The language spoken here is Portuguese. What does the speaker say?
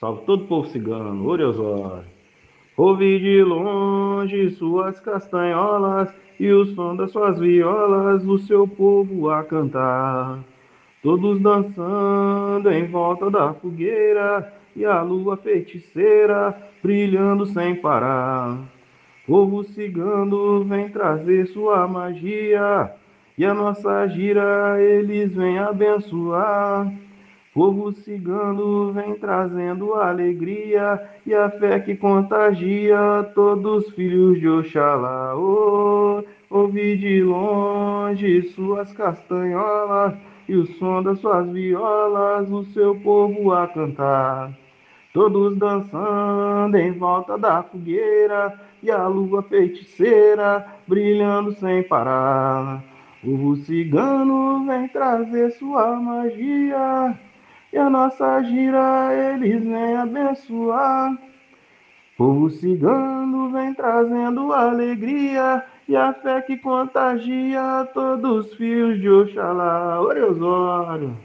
Salve todo o povo cigano, Oriosório. Ouvi de longe suas castanholas e o som das suas violas, o seu povo a cantar. Todos dançando em volta da fogueira e a lua feiticeira brilhando sem parar. Povo cigano vem trazer sua magia e a nossa gira eles vêm abençoar. Povo cigano vem trazendo alegria e a fé que contagia todos os filhos de Oxalá. Oh, ouvi de longe suas castanholas e o som das suas violas, o seu povo a cantar. Todos dançando em volta da fogueira e a lua feiticeira brilhando sem parar. O cigano vem trazer sua magia e a nossa gira eles vêm abençoar. Povo cigano vem trazendo alegria e a fé que contagia todos os fios de Oxalá. Ore Osório.